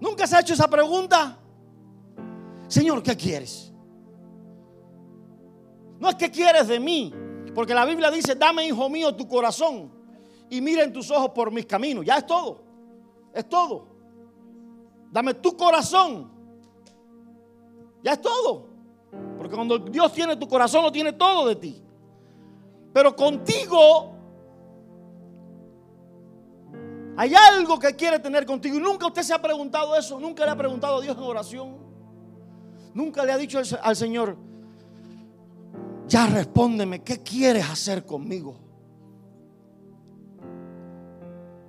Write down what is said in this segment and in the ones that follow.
¿Nunca se ha hecho esa pregunta? Señor, ¿qué quieres? No es que quieres de mí, porque la Biblia dice, dame, hijo mío, tu corazón y mira en tus ojos por mis caminos. Ya es todo. Es todo. Dame tu corazón. Ya es todo. Porque cuando Dios tiene tu corazón, lo tiene todo de ti. Pero contigo hay algo que quiere tener contigo. Y nunca usted se ha preguntado eso. Nunca le ha preguntado a Dios en oración. Nunca le ha dicho al Señor, ya respóndeme, ¿qué quieres hacer conmigo?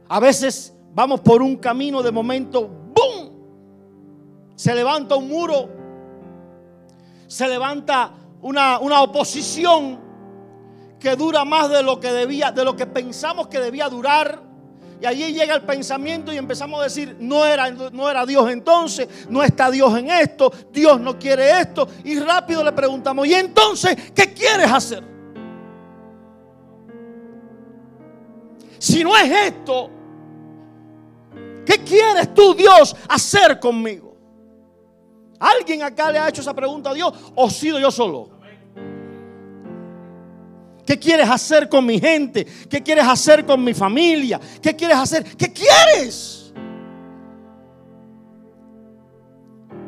A veces vamos por un camino de momento, ¡boom! Se levanta un muro, se levanta una, una oposición que dura más de lo que debía, de lo que pensamos que debía durar. Y allí llega el pensamiento y empezamos a decir, no era, no era Dios entonces, no está Dios en esto, Dios no quiere esto. Y rápido le preguntamos, ¿y entonces qué quieres hacer? Si no es esto, ¿qué quieres tú, Dios, hacer conmigo? ¿Alguien acá le ha hecho esa pregunta a Dios o sido yo solo? ¿Qué quieres hacer con mi gente? ¿Qué quieres hacer con mi familia? ¿Qué quieres hacer? ¿Qué quieres?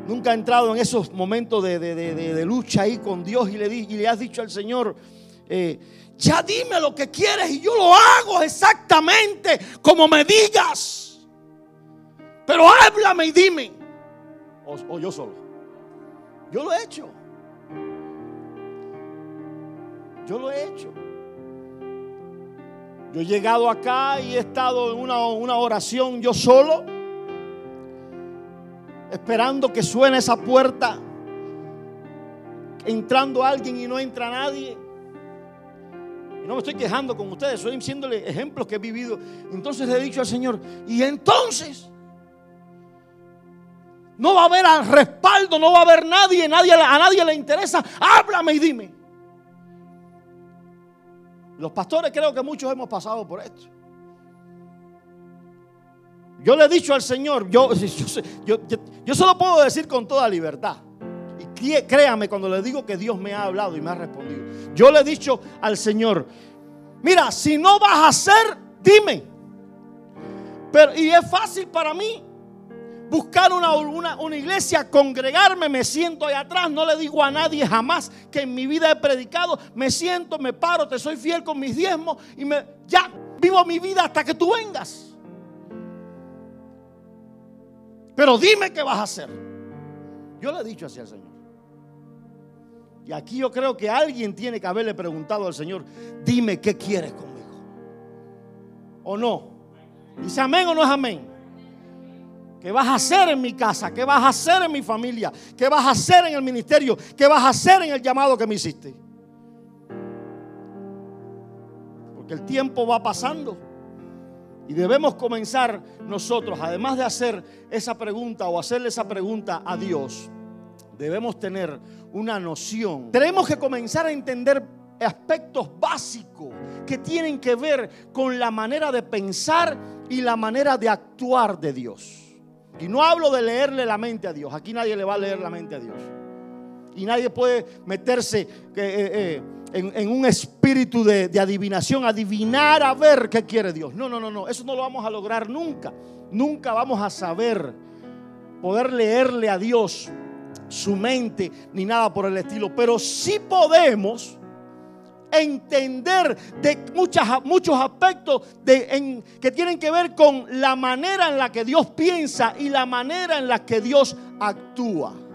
Nunca ha entrado en esos momentos de, lucha ahí con Dios y le, y le has dicho al Señor, eh, ya dime lo que quieres y yo lo hago exactamente como me digas. Pero háblame y dime. o yo solo. Yo lo he hecho. Yo lo he hecho. Yo he llegado acá y he estado en una, una oración yo solo, esperando que suene esa puerta, entrando alguien y no entra nadie. Y no me estoy quejando con ustedes, estoy diciéndole ejemplos que he vivido. Entonces le he dicho al Señor, y entonces no va a haber respaldo, no va a haber nadie, nadie a nadie le interesa. Háblame y dime. Los pastores creo que muchos hemos pasado por esto. Yo le he dicho al Señor, yo, yo, yo, se lo puedo decir con toda libertad. Y créame cuando le digo que Dios me ha hablado y me ha respondido. Yo le he dicho al Señor, mira, si no vas a hacer, dime. Y es fácil para mí buscar una, iglesia, congregarme, me siento ahí atrás, no le digo a nadie jamás que en mi vida he predicado, me siento, me paro, te soy fiel con mis diezmos y ya vivo mi vida hasta que tú vengas. Pero dime qué vas a hacer. Yo le he dicho así al Señor. Y aquí yo creo que alguien tiene que haberle preguntado al Señor, dime qué quieres conmigo. ¿O no? ¿Dice amén o no es amén? ¿Qué vas a hacer en mi casa? ¿Qué vas a hacer en mi familia? ¿Qué vas a hacer en el ministerio? ¿Qué vas a hacer en el llamado que me hiciste? Porque el tiempo va pasando y debemos comenzar nosotros, además de hacer esa pregunta o hacerle esa pregunta a Dios, debemos tener una noción. Tenemos que comenzar a entender aspectos básicos que tienen que ver con la manera de pensar y la manera de actuar de Dios. Y no hablo de leerle la mente a Dios. Aquí nadie le va a leer la mente a Dios. Y nadie puede meterse eh, eh, en, un espíritu de, de adivinación, adivinar a ver qué quiere Dios. No, no, no, no. Eso no lo vamos a lograr nunca. Nunca vamos a saber poder leerle a Dios su mente ni nada por el estilo. Pero sí podemos entender de muchas, muchos aspectos de, que tienen que ver con la manera en la que Dios piensa y la manera en la que Dios actúa.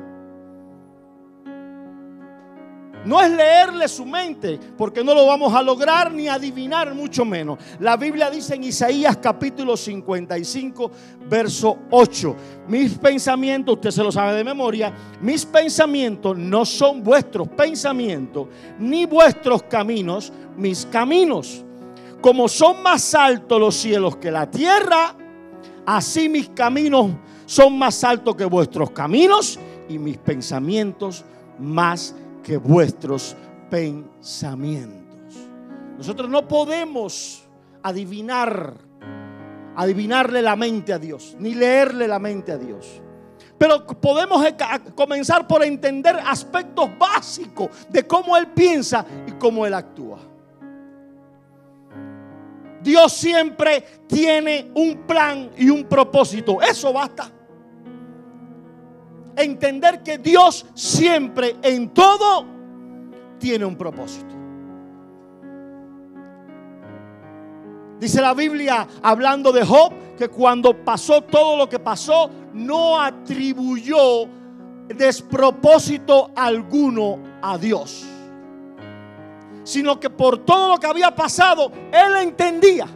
No es leerle su mente, porque no lo vamos a lograr ni adivinar, mucho menos. La Biblia dice en Isaías capítulo 55, verso 8, mis pensamientos, usted se lo sabe de memoria, mis pensamientos no son vuestros pensamientos, ni vuestros caminos, mis caminos. Como son más altos los cielos que la tierra, así mis caminos son más altos que vuestros caminos y mis pensamientos más altos que vuestros pensamientos. Nosotros no podemos adivinar adivinarle la mente a Dios, ni leerle la mente a Dios. Pero podemos comenzar por entender aspectos básicos de cómo Él piensa y cómo Él actúa. Dios siempre tiene un plan y un propósito. Eso basta. Entender que Dios siempre en todo tiene un propósito. Dice la Biblia hablando de Job que cuando pasó todo lo que pasó, no atribuyó despropósito alguno a Dios. Sino que por todo lo que había pasado, él entendía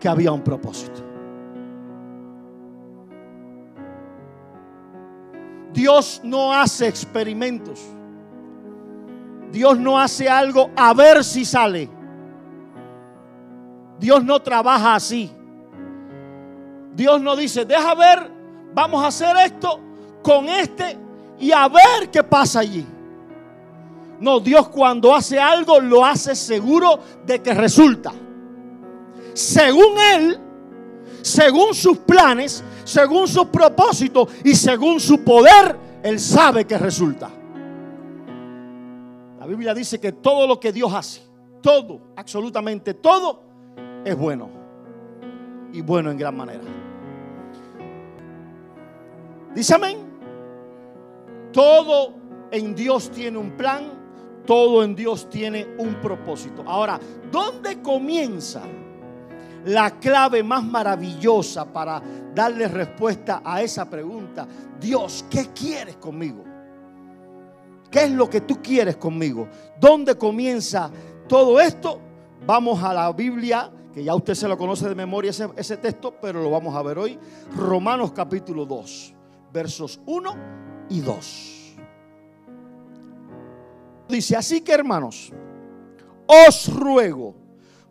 que había un propósito. Dios no hace experimentos. Dios no hace algo a ver si sale. Dios no trabaja así. Dios no dice, deja ver, vamos a hacer esto con este y a ver qué pasa allí. No, Dios cuando hace algo lo hace seguro de que resulta. Según Él, según sus planes, según sus propósitos y según su poder, Él sabe que resulta. La Biblia dice que todo lo que Dios hace, todo, absolutamente todo, es bueno. Y bueno en gran manera. Dice amén. Todo en Dios tiene un plan, todo en Dios tiene un propósito. Ahora, ¿dónde comienza la clave más maravillosa para darle respuesta a esa pregunta? Dios, ¿qué quieres conmigo? ¿Qué es lo que tú quieres conmigo? ¿Dónde comienza todo esto? Vamos a la Biblia que ya usted se lo conoce de memoria ese, texto, pero lo vamos a ver hoy. Romanos capítulo 2, versos 1 y 2. Dice, así que hermanos, os ruego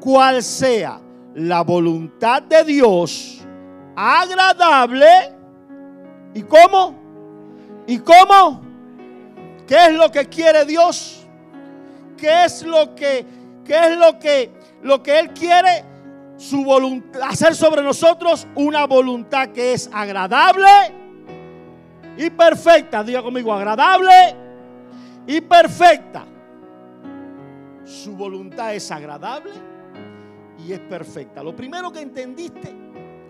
cuál sea la voluntad de Dios agradable y cómo y cómo qué es lo que quiere Dios qué es lo que qué es lo que lo que Él quiere su voluntad, hacer sobre nosotros una voluntad que es agradable y perfecta. Diga conmigo, agradable y perfecta. Su voluntad es agradable y es perfecta. Lo primero que entendiste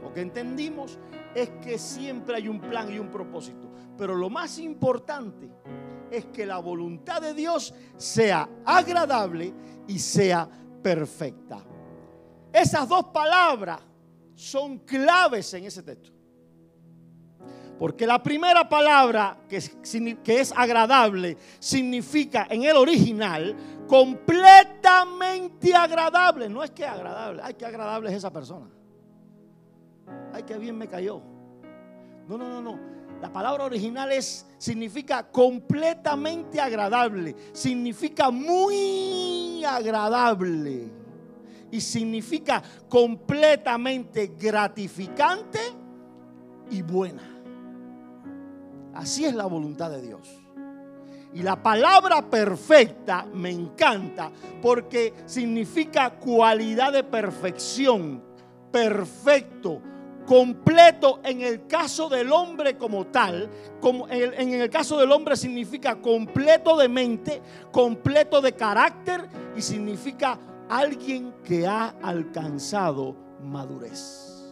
o que entendimos es que siempre hay un plan y un propósito. Pero lo más importante es que la voluntad de Dios sea agradable y sea perfecta. Esas dos palabras son claves en ese texto. Porque la primera palabra, que que es, agradable, significa en el original completamente agradable. No es que agradable, ay, que agradable es esa persona. Ay, que bien me cayó. No, no, no, no. La palabra original es, significa completamente agradable, significa muy agradable y significa completamente gratificante y buena. Así es la voluntad de Dios. Y la palabra perfecta me encanta porque significa cualidad de perfección, perfecto, completo en el caso del hombre como tal, como en el caso del hombre significa completo de mente, completo de carácter y significa alguien que ha alcanzado madurez.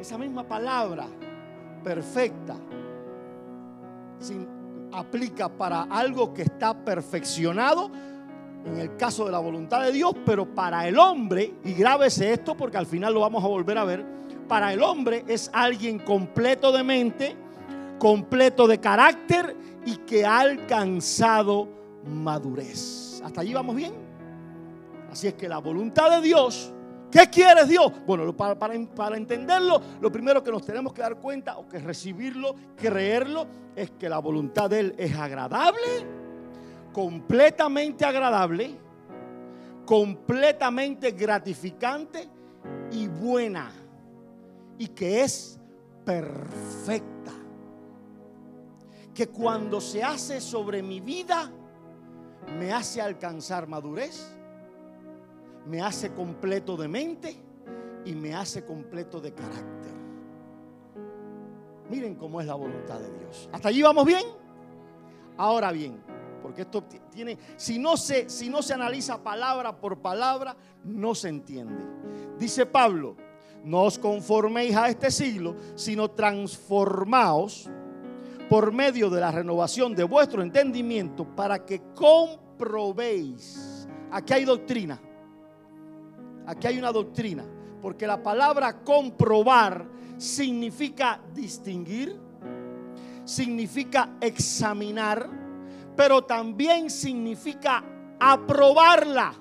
Esa misma palabra perfecta aplica para algo que está perfeccionado en el caso de la voluntad de Dios, pero para el hombre, y grábese esto porque al final lo vamos a volver a ver, para el hombre es alguien completo de mente, completo de carácter y que ha alcanzado madurez. ¿Hasta allí vamos bien? Así es que la voluntad de Dios, ¿qué quiere Dios? Bueno, para, para, entenderlo, lo primero que nos tenemos que dar cuenta o que recibirlo, creerlo, es que la voluntad de Él es agradable, completamente agradable, completamente gratificante y buena. Y que es perfecta. Que cuando se hace sobre mi vida, me hace alcanzar madurez, me hace completo de mente y me hace completo de carácter. Miren cómo es la voluntad de Dios. ¿Hasta allí vamos bien? Ahora bien, porque esto tiene, si no se, si no se analiza palabra por palabra, no se entiende. Dice Pablo, no os conforméis a este siglo, sino transformaos por medio de la renovación de vuestro entendimiento para que comprobéis. Aquí hay doctrina. Aquí hay una doctrina. Porque la palabra comprobar significa distinguir, significa examinar, pero también significa aprobarla.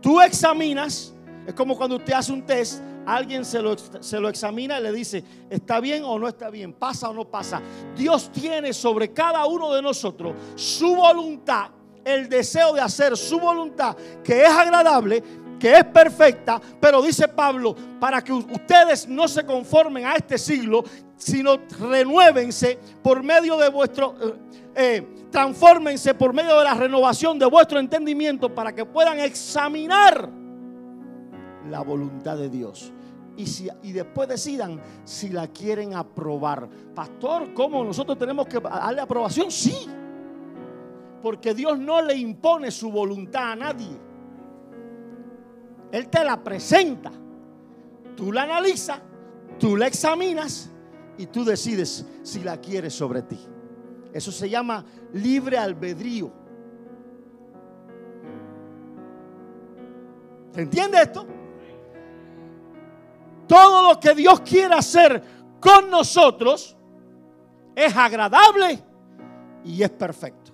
Tú examinas, es como cuando usted hace un test alguien se lo, se lo examina y le dice, ¿está bien o no está bien? ¿Pasa o no pasa? Dios tiene sobre cada uno de nosotros su voluntad, el deseo de hacer su voluntad, que es agradable, que es perfecta, pero dice Pablo, para que ustedes no se conformen a este siglo, sino renuévense por medio de vuestro, eh, eh, transfórmense por medio de la renovación de vuestro entendimiento para que puedan examinar la voluntad de Dios y, si, y después decidan si la quieren aprobar. Pastor, ¿cómo nosotros tenemos que darle aprobación? Sí, porque Dios no le impone su voluntad a nadie. Él te la presenta, tú la analizas, tú la examinas y tú decides si la quieres sobre ti. Eso se llama libre albedrío. ¿Se entiende esto? todo lo que Dios quiere hacer con nosotros es agradable y es perfecto.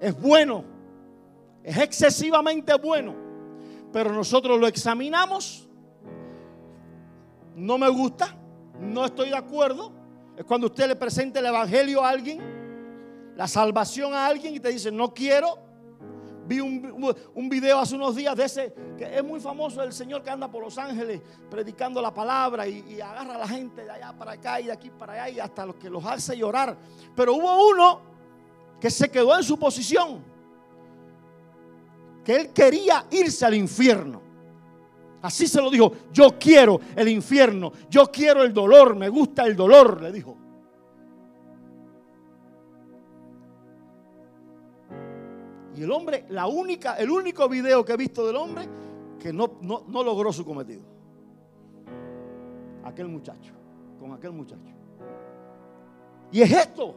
Es bueno, es excesivamente bueno, pero nosotros lo examinamos. No me gusta, no estoy de acuerdo. Es cuando usted le presenta el Evangelio a alguien, la salvación a alguien y te dice, no quiero, Vi un, video hace unos días de ese, que es muy famoso, el señor que anda por Los Ángeles predicando la palabra y, agarra a la gente de allá para acá y de aquí para allá y hasta los que los hace llorar. Pero hubo uno que se quedó en su posición, que él quería irse al infierno. Así se lo dijo, yo quiero el infierno, yo quiero el dolor, me gusta el dolor, le dijo. Y el hombre, la única, el único video que he visto del hombre que no, no, logró su cometido. Aquel muchacho, con aquel muchacho. Y es esto.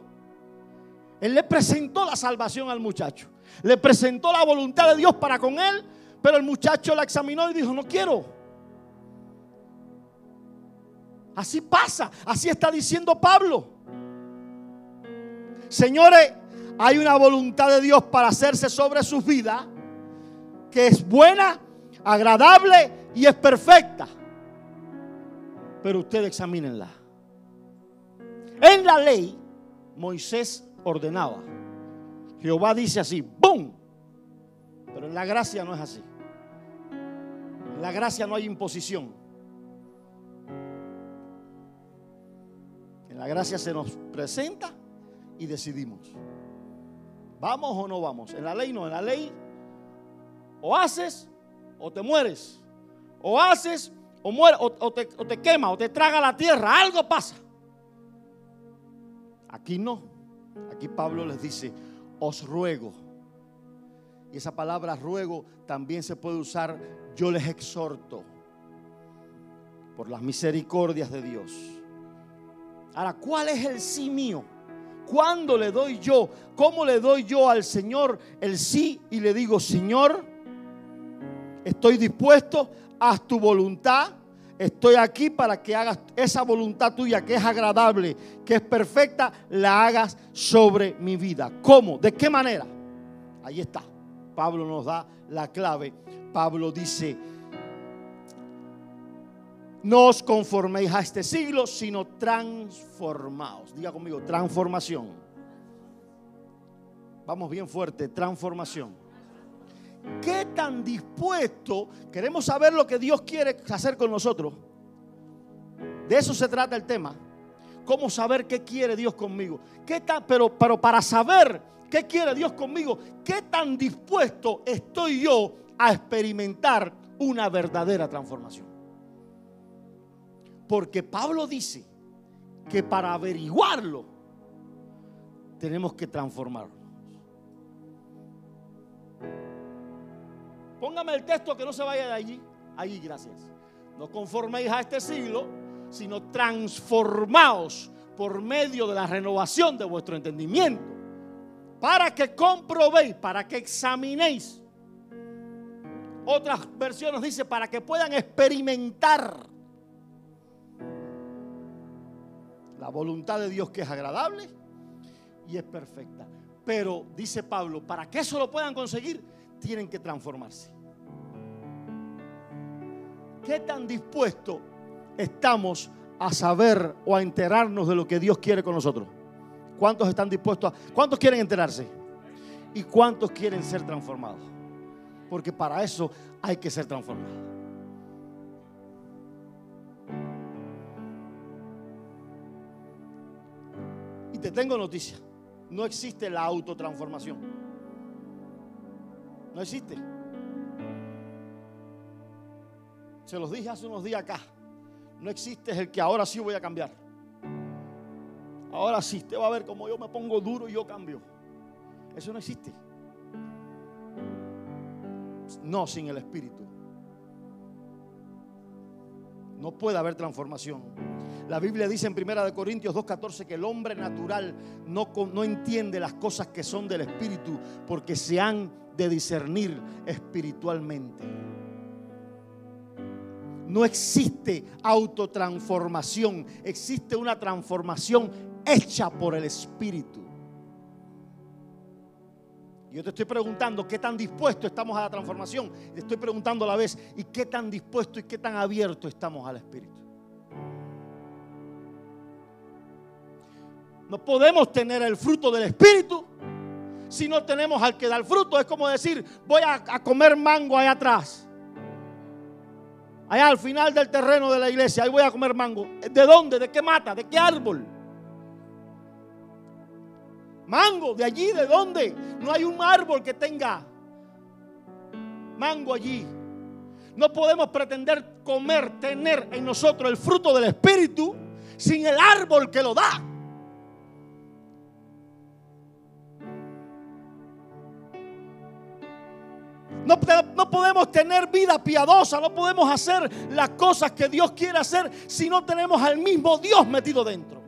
Él le presentó la salvación al muchacho. Le presentó la voluntad de Dios para con él. Pero el muchacho la examinó y dijo, no quiero. Así pasa. Así está diciendo Pablo. Señores, hay una voluntad de Dios para hacerse sobre su vida que es buena, agradable y es perfecta. Pero ustedes examínenla. En la ley, Moisés ordenaba. Jehová dice así, ¡boom! Pero en la gracia no es así. En la gracia no hay imposición. En la gracia se nos presenta y decidimos. ¿Vamos o no vamos? En la ley no, en la ley o haces o te mueres. O haces o mueres, o, te, o te quema, o te traga la tierra. Algo pasa. Aquí no. Aquí Pablo les dice, os ruego. Y esa palabra ruego también se puede usar, yo les exhorto, por las misericordias de Dios. Ahora, ¿cuál es el sí mío? ¿Cuándo le doy yo? ¿Cómo le doy yo al Señor el sí? Y le digo, Señor, estoy dispuesto, haz tu voluntad. Estoy aquí para que hagas esa voluntad tuya que es agradable, que es perfecta, la hagas sobre mi vida. ¿Cómo? ¿De qué manera? Ahí está. Pablo nos da la clave. Pablo dice, no os conforméis a este siglo, sino transformaos. Diga conmigo, transformación. Vamos bien fuerte, transformación. ¿Qué tan dispuesto queremos saber lo que Dios quiere hacer con nosotros? De eso se trata el tema. ¿Cómo saber qué quiere Dios conmigo? ¿Qué tan, pero, pero para saber qué quiere Dios conmigo, ¿qué tan dispuesto estoy yo a experimentar una verdadera transformación? Porque Pablo dice que para averiguarlo tenemos que transformarlo. Póngame el texto que no se vaya de allí. Allí, gracias. No conforméis a este siglo, sino transformaos por medio de la renovación de vuestro entendimiento. Para que comprobéis, para que examinéis. Otras versiones dice para que puedan experimentar la voluntad de Dios que es agradable y es perfecta. Pero dice Pablo, para que eso lo puedan conseguir, tienen que transformarse. ¿Qué tan dispuesto estamos a saber o a enterarnos de lo que Dios quiere con nosotros? ¿Cuántos están dispuestos a... ¿Cuántos quieren enterarse? ¿Y cuántos quieren ser transformados? Porque para eso hay que ser transformados. Y te tengo noticia. No existe la autotransformación. No existe. Se los dije hace unos días acá. No existe el que ahora sí voy a cambiar. Ahora sí, usted va a ver como yo me pongo duro y yo cambio. Eso no existe. No sin el Espíritu. No puede haber transformación. La Biblia dice en 1 Corintios 2.14 que el hombre natural no, no entiende las cosas que son del Espíritu porque se han de discernir espiritualmente. No existe autotransformación, existe una transformación hecha por el Espíritu. Yo te estoy preguntando qué tan dispuesto estamos a la transformación. Te estoy preguntando a la vez, ¿y qué tan dispuesto y qué tan abierto estamos al Espíritu? No podemos tener el fruto del Espíritu si no tenemos al que da el fruto. Es como decir, voy a, a comer mango allá atrás. Allá al final del terreno de la iglesia, ahí voy a comer mango. ¿De dónde? ¿De qué mata? ¿De qué árbol? Mango, de allí, ¿de dónde? No hay un árbol que tenga mango allí. No podemos pretender comer, tener en nosotros el fruto del Espíritu sin el árbol que lo da. No, no, podemos tener vida piadosa, no podemos hacer las cosas que Dios quiere hacer si no tenemos al mismo Dios metido dentro.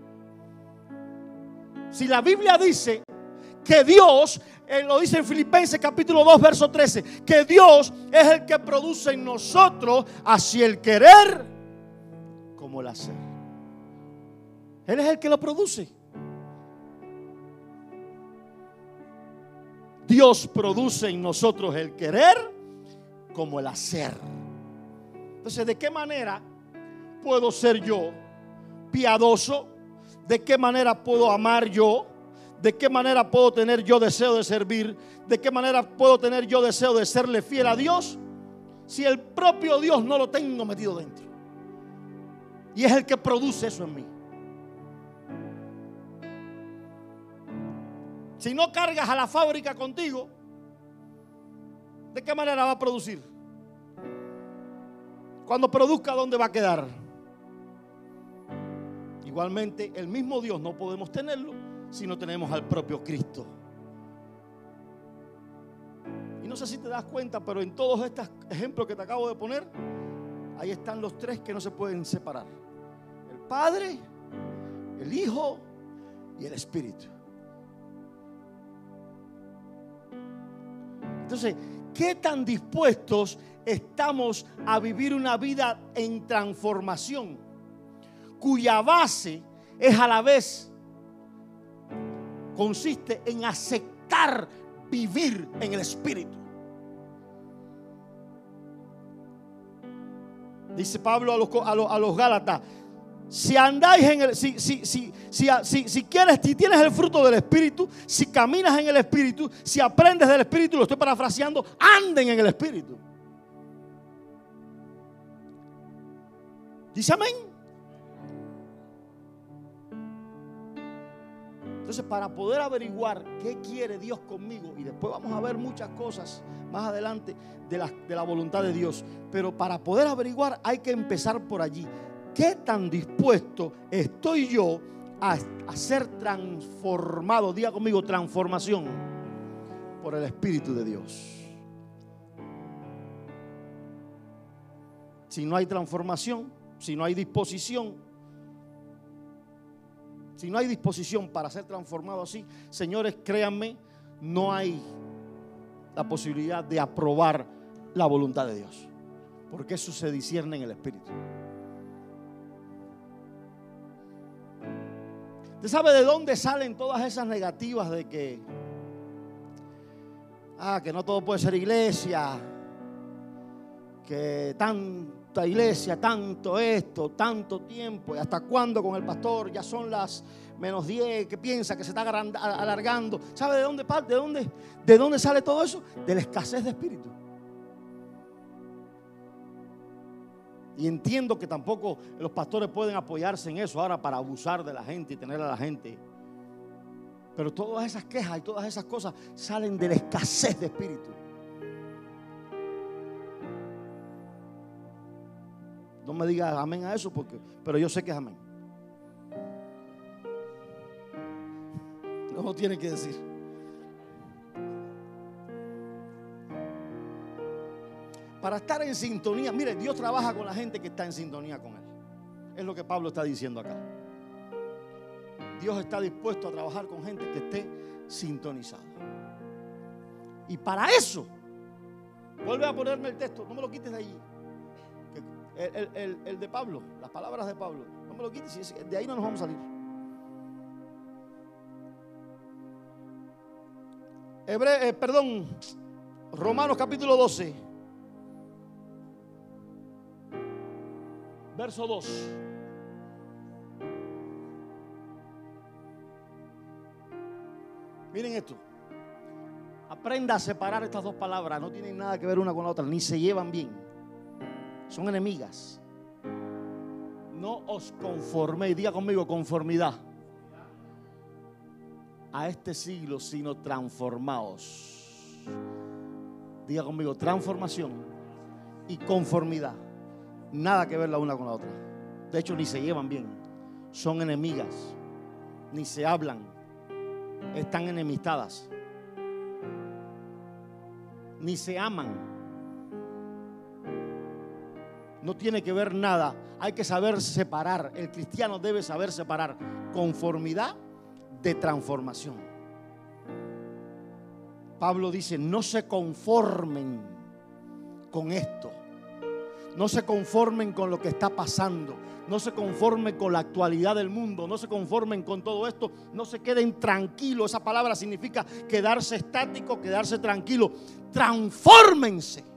Si la Biblia dice que Dios, eh, lo dice en Filipenses capítulo 2, verso 13, que Dios es el que produce en nosotros así el querer como el hacer. Él es el que lo produce. Dios produce en nosotros el querer como el hacer. Entonces, ¿de qué manera puedo ser yo piadoso? ¿De qué manera puedo amar yo? ¿De qué manera puedo tener yo deseo de servir? ¿De qué manera puedo tener yo deseo de serle fiel a Dios? Si el propio Dios no lo tengo metido dentro. Y es el que produce eso en mí. Si no cargas a la fábrica contigo, ¿de qué manera va a producir? Cuando produzca, ¿dónde va a quedar? Igualmente, el mismo Dios no podemos tenerlo si no tenemos al propio Cristo. Y no sé si te das cuenta, pero en todos estos ejemplos que te acabo de poner, ahí están los tres que no se pueden separar. El Padre, el Hijo y el Espíritu. Entonces, ¿qué tan dispuestos estamos a vivir una vida en transformación cuya base es a la vez, consiste en aceptar vivir en el Espíritu? Dice Pablo a los, a los, a los Gálatas, si andáis en el, si, si, si, si, quieres, si tienes el fruto del Espíritu, si caminas en el Espíritu, si aprendes del Espíritu, lo estoy parafraseando, anden en el Espíritu. Dice amén. Entonces, para poder averiguar qué quiere Dios conmigo, y después vamos a ver muchas cosas más adelante de la, de la voluntad de Dios, pero para poder averiguar hay que empezar por allí. ¿Qué tan dispuesto estoy yo a, ser transformado? Diga conmigo, transformación por el Espíritu de Dios. Si no hay transformación, si no hay disposición, si no hay disposición para ser transformado así, señores, créanme, no hay la posibilidad de aprobar la voluntad de Dios. Porque eso se discierne en el Espíritu. ¿Usted sabe de dónde salen todas esas negativas de que, ah, que no todo puede ser iglesia, que tan iglesia, tanto esto, tanto tiempo, y hasta cuándo con el pastor, ya son las menos 10, que piensa que se está alargando. ¿Sabe de dónde parte? ¿De dónde, ¿De dónde sale todo eso? De la escasez de espíritu. Y entiendo que tampoco los pastores pueden apoyarse en eso ahora para abusar de la gente y tener a la gente. Pero todas esas quejas y todas esas cosas salen de la escasez de espíritu. No me diga amén a eso, porque, pero yo sé que es amén. No lo tiene que decir. Para estar en sintonía, mire, Dios trabaja con la gente que está en sintonía con Él. Es lo que Pablo está diciendo acá. Dios está dispuesto a trabajar con gente que esté sintonizada. Y para eso, vuelve a ponerme el texto, no me lo quites de allí. El, de Pablo, las palabras de Pablo. No me lo quites, de ahí no nos vamos a salir. Hebre, eh, perdón, Romanos capítulo 12, verso 2. Miren esto. Aprenda a separar estas dos palabras. No tienen nada que ver una con la otra, ni se llevan bien son enemigas. No os conforméis, diga conmigo conformidad a este siglo, sino transformaos. Diga conmigo transformación y conformidad. Nada que ver la una con la otra. De hecho, ni se llevan bien. Son enemigas. Ni se hablan. Están enemistadas. Ni se aman no tiene que ver nada. Hay que saber separar. El cristiano debe saber separar conformidad de transformación. Pablo dice, no se conformen con esto. No se conformen con lo que está pasando. No se conformen con la actualidad del mundo. No se conformen con todo esto. No se queden tranquilos. Esa palabra significa quedarse estático, quedarse tranquilo. Transfórmense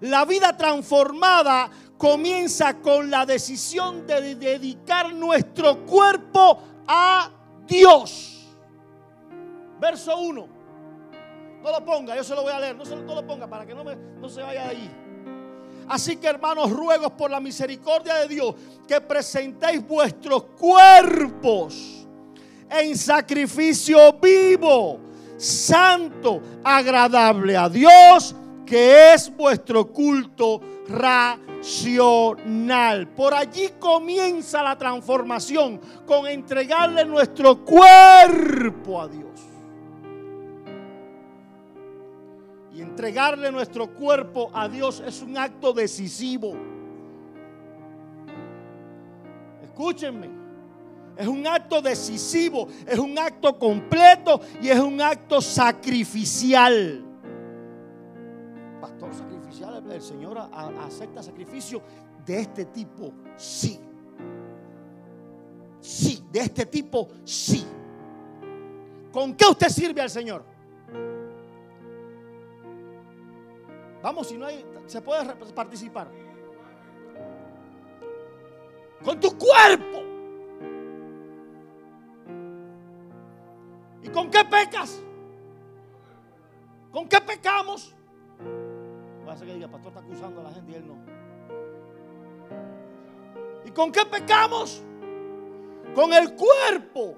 La vida transformada comienza con la decisión de dedicar nuestro cuerpo a Dios. Verso 1. No lo ponga, yo se lo voy a leer. No, se lo, ponga para que no, me, no se vaya de ahí. Así que hermanos, ruegos por la misericordia de Dios que presentéis vuestros cuerpos en sacrificio vivo, santo, agradable a Dios que es vuestro culto racional. Por allí comienza la transformación con entregarle nuestro cuerpo a Dios. Y entregarle nuestro cuerpo a Dios es un acto decisivo. Escúchenme. Es un acto decisivo, es un acto completo y es un acto sacrificial sacrificial, el Señor acepta sacrificio de este tipo, sí. Sí, de este tipo, sí. ¿Con qué usted sirve al Señor? Vamos, si no hay, se puede participar. Con tu cuerpo. ¿Y con qué pecas? ¿Con qué pecamos? Ser que diga, pastor está acusando a la gente y él no. ¿Y con qué pecamos? Con el cuerpo.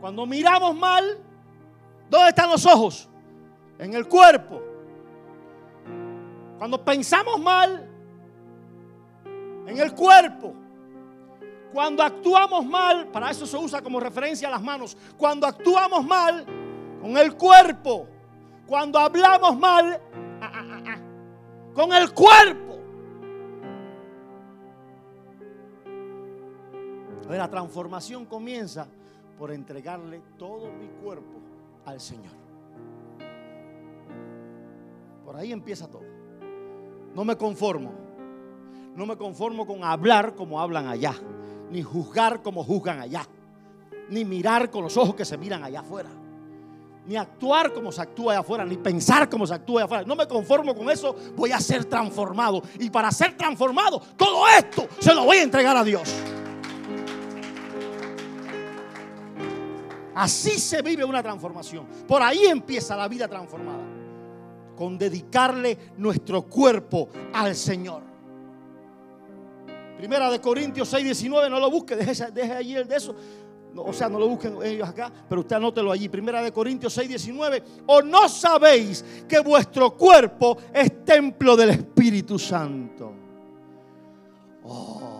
Cuando miramos mal, ¿dónde están los ojos? En el cuerpo. Cuando pensamos mal, en el cuerpo. Cuando actuamos mal, para eso se usa como referencia a las manos. Cuando actuamos mal, con el cuerpo. Cuando hablamos mal, ah, ah, ah, con el cuerpo. La transformación comienza por entregarle todo mi cuerpo al Señor. Por ahí empieza todo. No me conformo. No me conformo con hablar como hablan allá, ni juzgar como juzgan allá, ni mirar con los ojos que se miran allá afuera, ni actuar como se actúa allá afuera, ni pensar como se actúa allá afuera. No me conformo con eso, voy a ser transformado. Y para ser transformado, todo esto se lo voy a entregar a Dios. Así se vive una transformación. Por ahí empieza la vida transformada. Con dedicarle nuestro cuerpo al Señor. Primera de Corintios 6, 19, no lo busque, deje, deje el de eso. o sea, no lo busquen ellos acá, pero usted anótelo allí. Primera de Corintios 6, 19. ¿O no sabéis que vuestro cuerpo es templo del Espíritu Santo? Oh.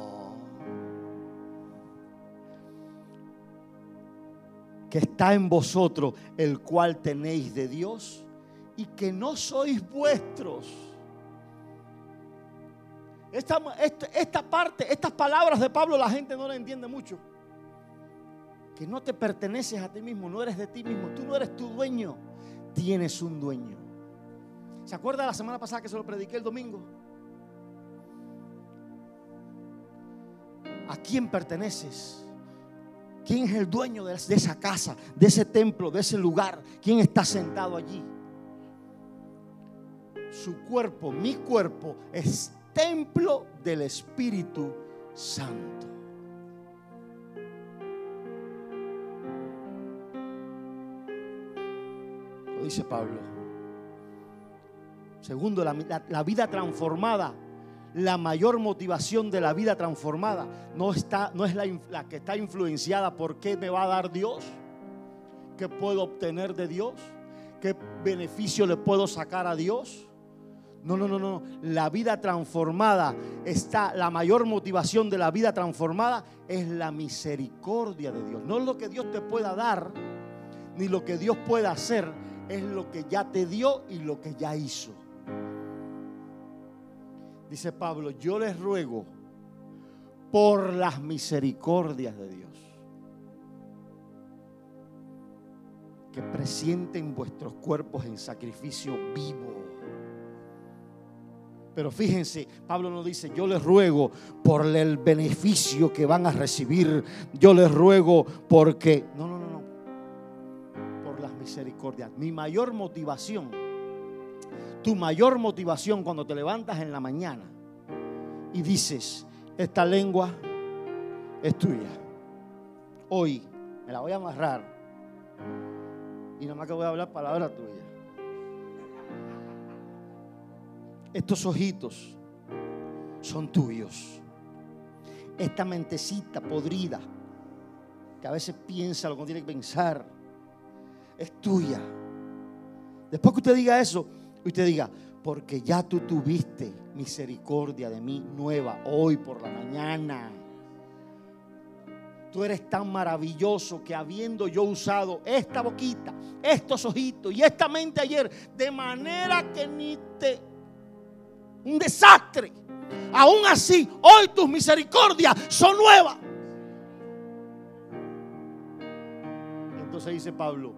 Que está en vosotros, el cual tenéis de Dios y que no sois vuestros. Esta, esta, parte, estas palabras de Pablo la gente no la entiende mucho. Que no te perteneces a ti mismo, no eres de ti mismo, tú no eres tu dueño, tienes un dueño. ¿Se acuerda la semana pasada que se lo prediqué el domingo? ¿A quién perteneces? ¿Quién es el dueño de esa casa, de ese templo, de ese lugar? ¿Quién está sentado allí? Su cuerpo, mi cuerpo, es templo del Espíritu Santo. Lo dice Pablo. Segundo, la, vida transformada la mayor motivación de la vida transformada no, está, no es la, la, que está influenciada por qué me va a dar Dios, qué puedo obtener de Dios, qué beneficio le puedo sacar a Dios. No, no, no, no. La vida transformada está, la mayor motivación de la vida transformada es la misericordia de Dios. No es lo que Dios te pueda dar, ni lo que Dios pueda hacer, es lo que ya te dio y lo que ya hizo. Dice Pablo, yo les ruego por las misericordias de Dios que presienten vuestros cuerpos en sacrificio vivo. Pero fíjense, Pablo no dice, yo les ruego por el beneficio que van a recibir, yo les ruego porque, no, no, no, no, por las misericordias. Mi mayor motivación tu mayor motivación cuando te levantas en la mañana y dices, esta lengua es tuya. Hoy me la voy a amarrar y nada más que voy a hablar palabra tuya. Estos ojitos son tuyos. Esta mentecita podrida que a veces piensa lo que tiene que pensar es tuya. Después que usted diga eso, y usted diga, porque ya tú tuviste misericordia de mí nueva hoy por la mañana. Tú eres tan maravilloso que habiendo yo usado esta boquita, estos ojitos y esta mente ayer, de manera que ni te... Un desastre. Aún así, hoy tus misericordias son nuevas. Entonces dice Pablo,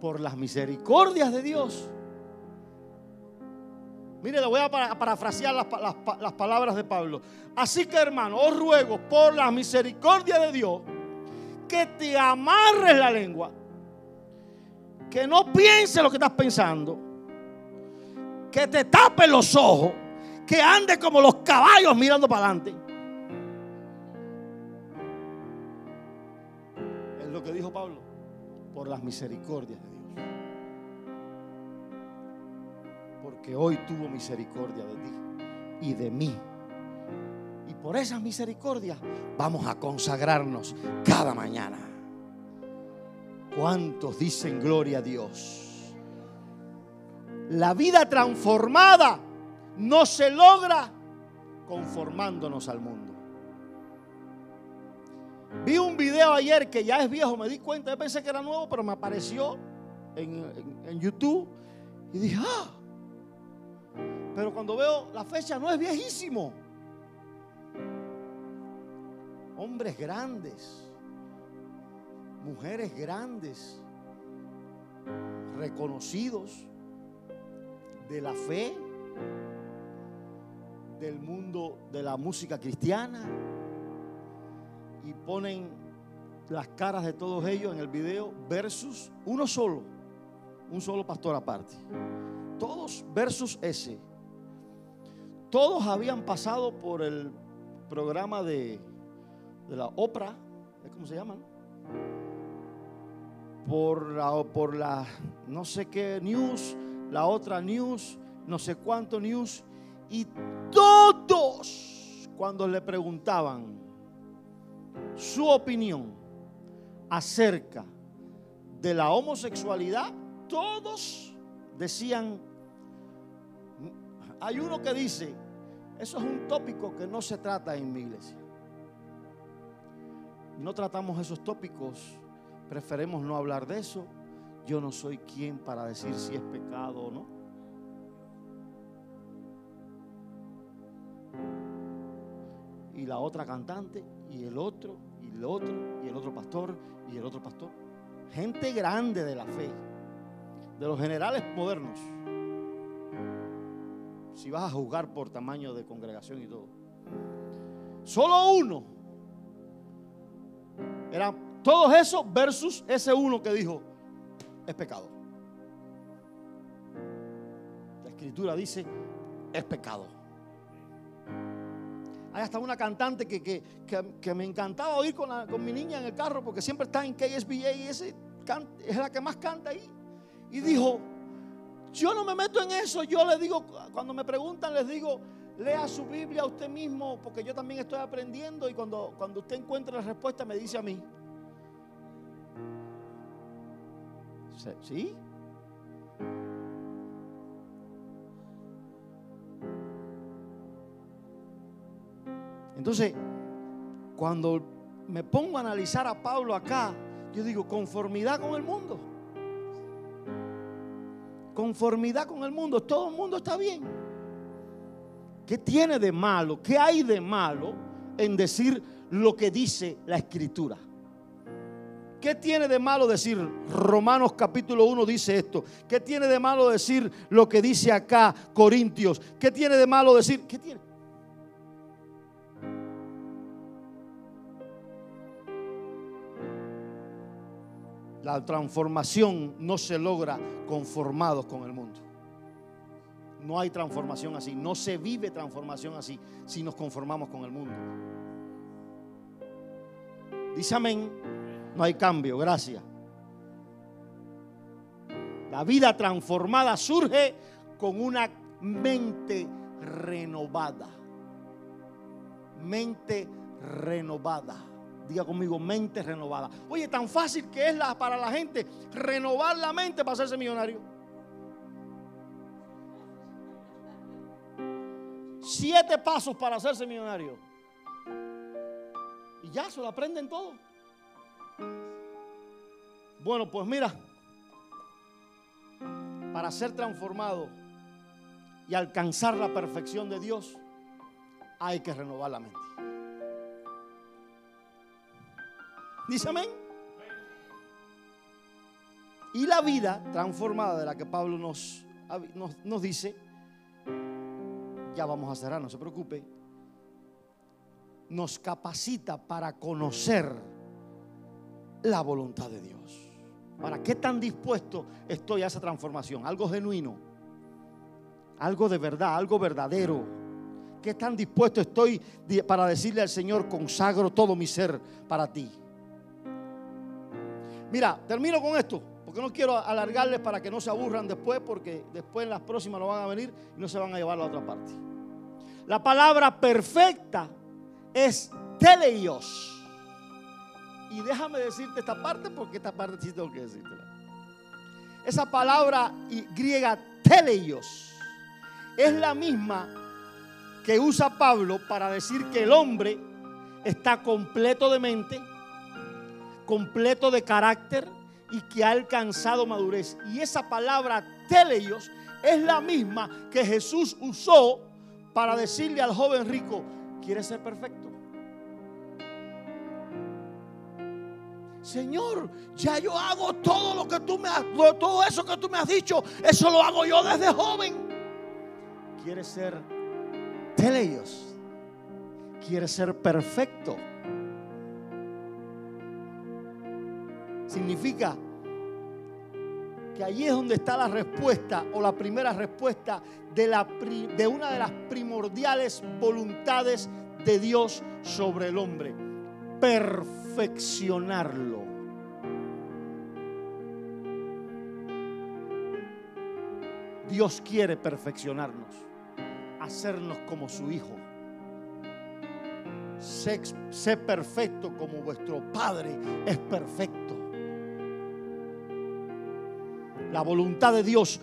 por las misericordias de Dios, Mire, le voy a parafrasear las, palabras de Pablo. Así que hermano, os ruego por la misericordia de Dios que te amarres la lengua que no piense lo que estás pensando, que te tape los ojos, que ande como los caballos mirando para adelante. Es lo que dijo Pablo, por las misericordias de Dios. Porque hoy tuvo misericordia de ti y de mí. Y por esas misericordias vamos a consagrarnos cada mañana. ¿Cuántos dicen gloria a Dios? La vida transformada no se logra conformándonos al mundo. Vi un video ayer que ya es viejo, me di cuenta, yo pensé que era nuevo, pero me apareció en, en YouTube y dije, ah, pero cuando veo la fecha no es viejísimo. Hombres grandes, mujeres grandes, reconocidos de la fe, del mundo de la música cristiana, y ponen las caras de todos ellos en el video versus uno solo, un solo pastor aparte. Todos versus ese. Todos habían pasado por el programa de, la Oprah, ¿cómo se llaman? Por la, por la no sé qué news, la otra news, no sé cuánto news, y todos cuando le preguntaban su opinión acerca de la homosexualidad, todos decían hay uno que dice, eso es un tópico que no se trata en mi iglesia. No tratamos esos tópicos, preferemos no hablar de eso. Yo no soy quien para decir si es pecado o no. Y la otra cantante, y el otro, y el otro, y el otro pastor, y el otro pastor. Gente grande de la fe, de los generales modernos si vas a juzgar por tamaño de congregación y todo. Solo uno. Era todos esos versus ese uno que dijo, es pecado. La escritura dice, es pecado. Hay hasta una cantante que, que, me encantaba oír con, con, mi niña en el carro porque siempre está en KSBA y ese es la que más canta ahí. Y dijo, yo no me meto en eso. Yo le digo, cuando me preguntan, les digo, lea su Biblia usted mismo, porque yo también estoy aprendiendo y cuando, cuando usted encuentre la respuesta me dice a mí. ¿Sí? Entonces, cuando me pongo a analizar a Pablo acá, yo digo, conformidad con el mundo conformidad con el mundo, todo el mundo está bien. ¿Qué tiene de malo? ¿Qué hay de malo en decir lo que dice la escritura? ¿Qué tiene de malo decir Romanos capítulo 1 dice esto? ¿Qué tiene de malo decir lo que dice acá Corintios? ¿Qué tiene de malo decir? ¿Qué tiene? La transformación no se logra conformados con el mundo. No hay transformación así. No se vive transformación así si nos conformamos con el mundo. Dice amén. No hay cambio. Gracias. La vida transformada surge con una mente renovada. Mente renovada. Diga conmigo, mente renovada. Oye, tan fácil que es para la gente renovar la mente para hacerse millonario. Siete pasos para hacerse millonario. Y ya se lo aprenden todo. Bueno, pues mira, para ser transformado y alcanzar la perfección de Dios, hay que renovar la mente. Dice amén. Y la vida transformada de la que Pablo nos, nos, dice, ya vamos a cerrar, no se preocupe, nos capacita para conocer la voluntad de Dios. Ahora, ¿qué tan dispuesto estoy a esa transformación? Algo genuino, algo de verdad, algo verdadero. ¿Qué tan dispuesto estoy para decirle al Señor, consagro todo mi ser para ti? Mira, termino con esto, porque no quiero alargarles para que no se aburran después, porque después en las próximas no van a venir y no se van a llevar a la otra parte. La palabra perfecta es teleios. Y déjame decirte esta parte porque esta parte sí tengo que decírtela. Esa palabra griega teleios es la misma que usa Pablo para decir que el hombre está completo de mente, completo de carácter y que ha alcanzado madurez. Y esa palabra teleios es la misma que Jesús usó para decirle al joven rico, ¿quieres ser perfecto? Señor, ya yo hago todo lo que tú me has, todo eso que tú me has dicho, eso lo hago yo desde joven. ¿Quieres ser teleios? ¿Quieres ser perfecto? Significa que allí es donde está la respuesta o la primera respuesta de, una de las primordiales voluntades de Dios sobre el hombre. Perfeccionarlo. Dios quiere perfeccionarnos, hacernos como su Hijo. Sé perfecto como vuestro Padre es perfecto la voluntad de Dios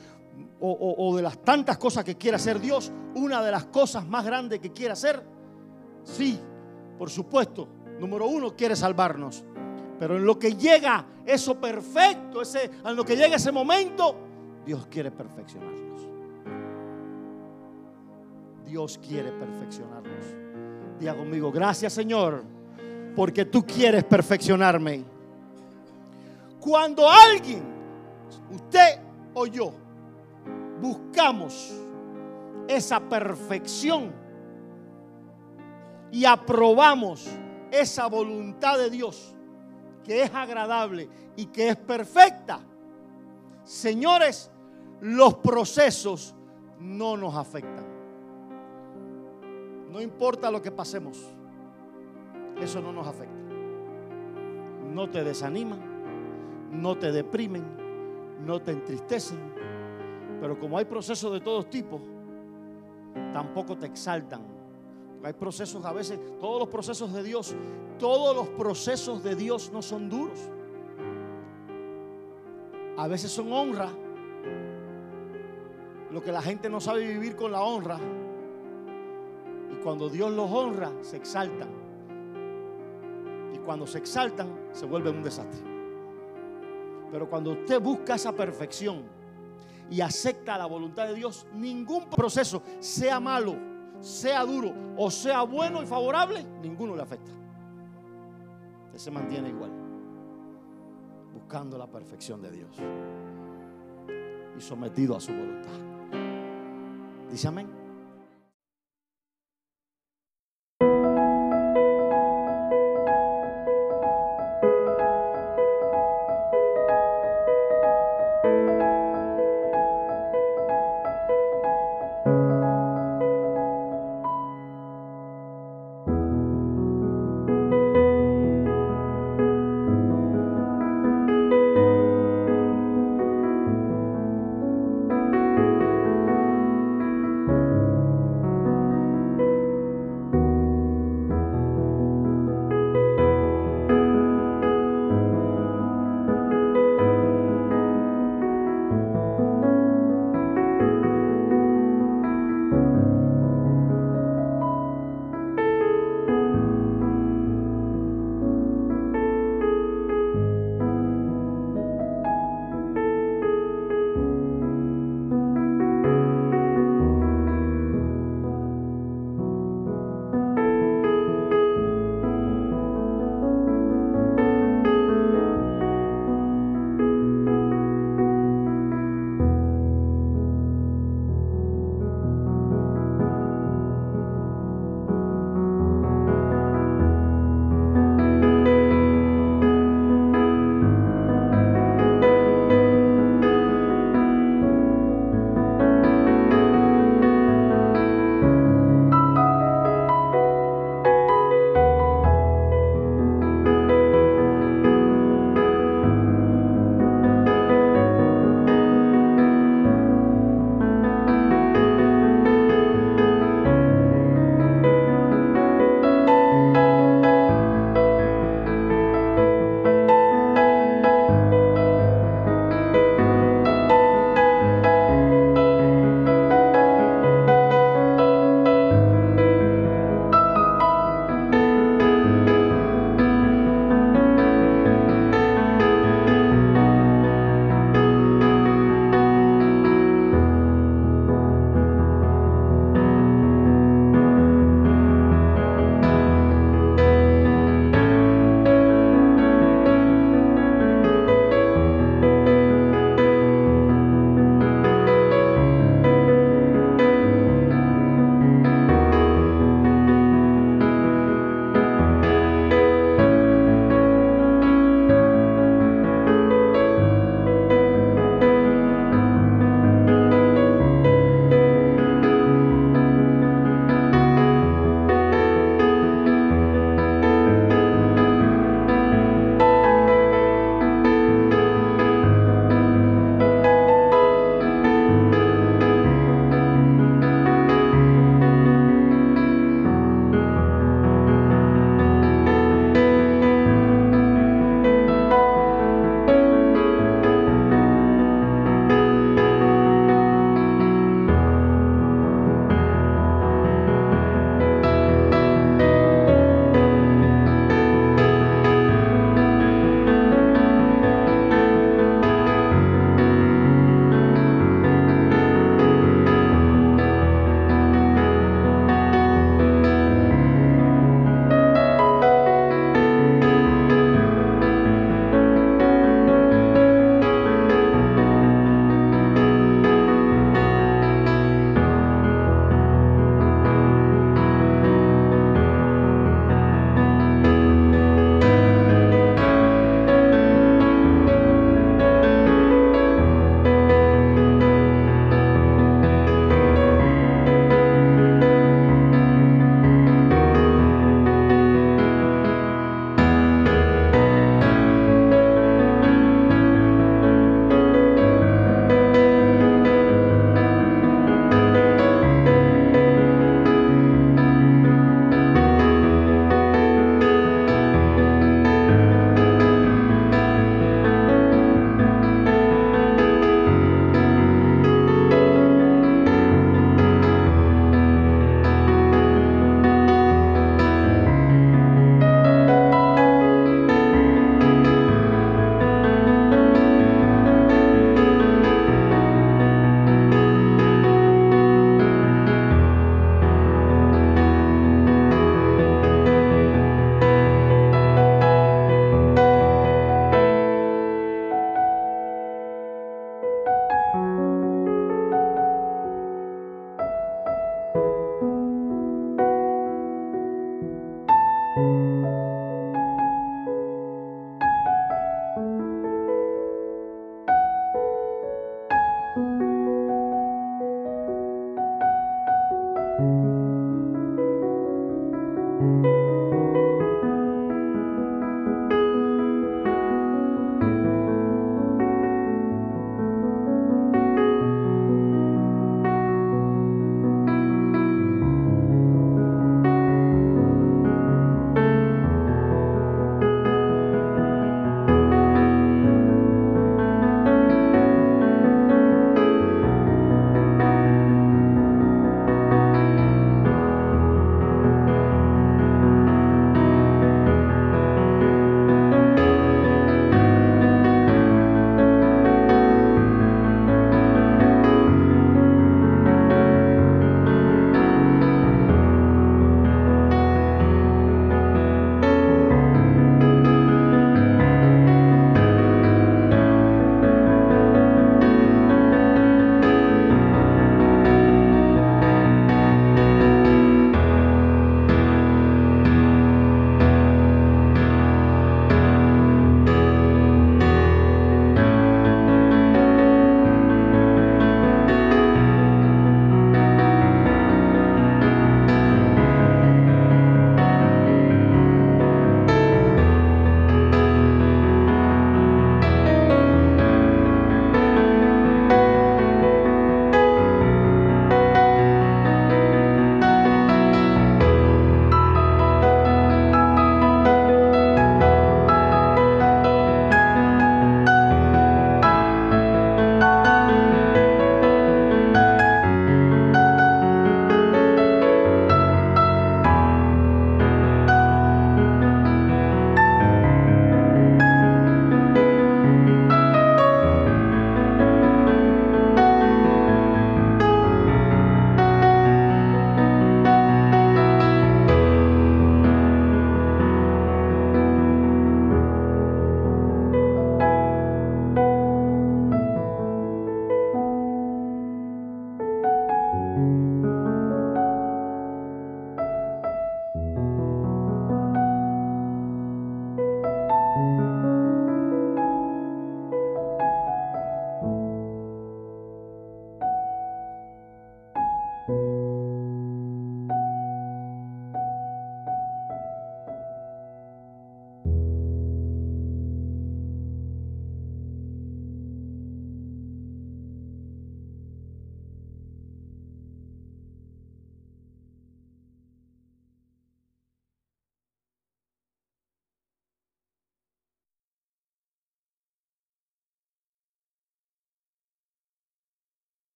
o, de las tantas cosas que quiere hacer Dios, una de las cosas más grandes que quiere hacer, sí, por supuesto, número uno, quiere salvarnos. Pero en lo que llega eso perfecto, ese, en lo que llega ese momento, Dios quiere perfeccionarnos. Dios quiere perfeccionarnos. Diga conmigo, gracias Señor, porque tú quieres perfeccionarme. Cuando alguien usted o yo buscamos esa perfección y aprobamos esa voluntad de Dios que es agradable y que es perfecta, señores, los procesos no nos afectan. No importa lo que pasemos, eso no nos afecta. No te desaniman, no te deprimen, no te entristecen, pero como hay procesos de todos tipos, tampoco te exaltan. Hay procesos a veces, todos los procesos de Dios, todos los procesos de Dios no son duros. A veces son honra. Lo que la gente no sabe vivir con la honra. Y cuando Dios los honra, se exaltan. Y cuando se exaltan, se vuelve un desastre. Pero cuando usted busca esa perfección y acepta la voluntad de Dios, ningún proceso, sea malo, sea duro o sea bueno y favorable, ninguno le afecta. Usted se mantiene igual, buscando la perfección de Dios y sometido a su voluntad. Dice amén.